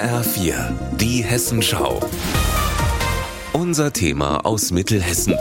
HR4, die Hessenschau. Unser Thema aus Mittelhessen.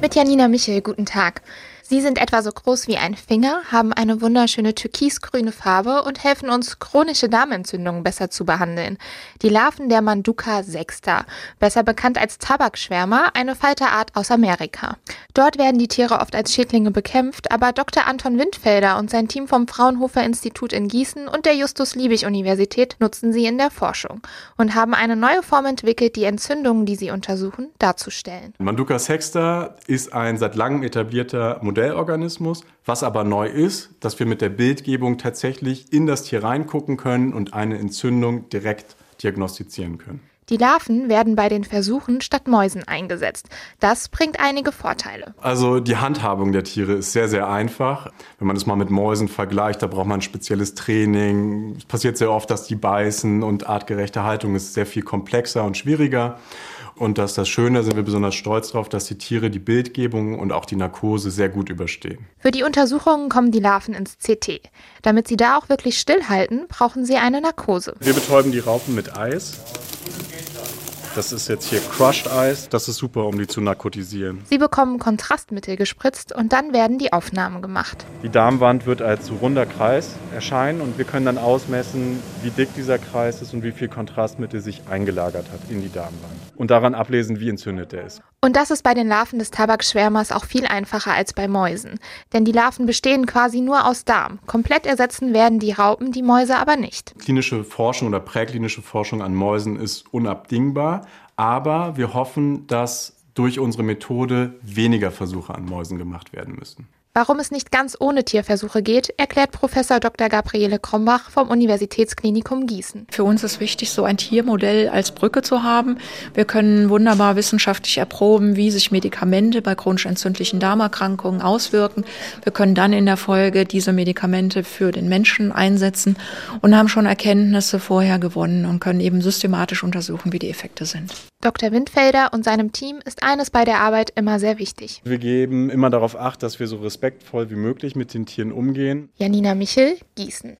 Mit Janina Michel, guten Tag. Sie sind etwa so groß wie ein Finger, haben eine wunderschöne türkisgrüne Farbe und helfen uns, chronische Darmentzündungen besser zu behandeln. Die Larven der Manduka sexta, besser bekannt als Tabakschwärmer, eine Falterart aus Amerika. Dort werden die Tiere oft als Schädlinge bekämpft, aber Dr. Anton Windfelder und sein Team vom Fraunhofer Institut in Gießen und der Justus-Liebig-Universität nutzen sie in der Forschung und haben eine neue Form entwickelt, die Entzündungen, die sie untersuchen, darzustellen. Manduka sexta ist ein seit langem etablierter Modell Modellorganismus. Was aber neu ist, dass wir mit der Bildgebung tatsächlich in das Tier reingucken können und eine Entzündung direkt diagnostizieren können. Die Larven werden bei den Versuchen statt Mäusen eingesetzt. Das bringt einige Vorteile. Also die Handhabung der Tiere ist sehr, sehr einfach. Wenn man das mal mit Mäusen vergleicht, da braucht man ein spezielles Training. Es passiert sehr oft, dass die beißen und artgerechte Haltung ist sehr viel komplexer und schwieriger. Und dass das Schöne, sind wir besonders stolz darauf, dass die Tiere die Bildgebung und auch die Narkose sehr gut überstehen. Für die Untersuchungen kommen die Larven ins CT. Damit sie da auch wirklich stillhalten, brauchen sie eine Narkose. Wir betäuben die Raupen mit Eis. Das ist jetzt hier Crushed Eis. Das ist super, um die zu narkotisieren. Sie bekommen Kontrastmittel gespritzt und dann werden die Aufnahmen gemacht. Die Darmwand wird als runder Kreis erscheinen und wir können dann ausmessen, wie dick dieser Kreis ist und wie viel Kontrastmittel sich eingelagert hat in die Darmwand. Und daran ablesen, wie entzündet der ist. Und das ist bei den Larven des Tabakschwärmers auch viel einfacher als bei Mäusen. Denn die Larven bestehen quasi nur aus Darm. Komplett ersetzen werden die Raupen die Mäuse aber nicht. Klinische Forschung oder präklinische Forschung an Mäusen ist unabdingbar. Aber wir hoffen, dass durch unsere Methode weniger Versuche an Mäusen gemacht werden müssen. Warum es nicht ganz ohne Tierversuche geht, erklärt Professor Dr. Gabriele Krombach vom Universitätsklinikum Gießen. Für uns ist wichtig, so ein Tiermodell als Brücke zu haben. Wir können wunderbar wissenschaftlich erproben, wie sich Medikamente bei chronisch entzündlichen Darmerkrankungen auswirken. Wir können dann in der Folge diese Medikamente für den Menschen einsetzen und haben schon Erkenntnisse vorher gewonnen und können eben systematisch untersuchen, wie die Effekte sind. Dr. Windfelder und seinem Team ist eines bei der Arbeit immer sehr wichtig. Wir geben immer darauf acht, dass wir so respektvoll wie möglich mit den Tieren umgehen. Janina Michel, Gießen.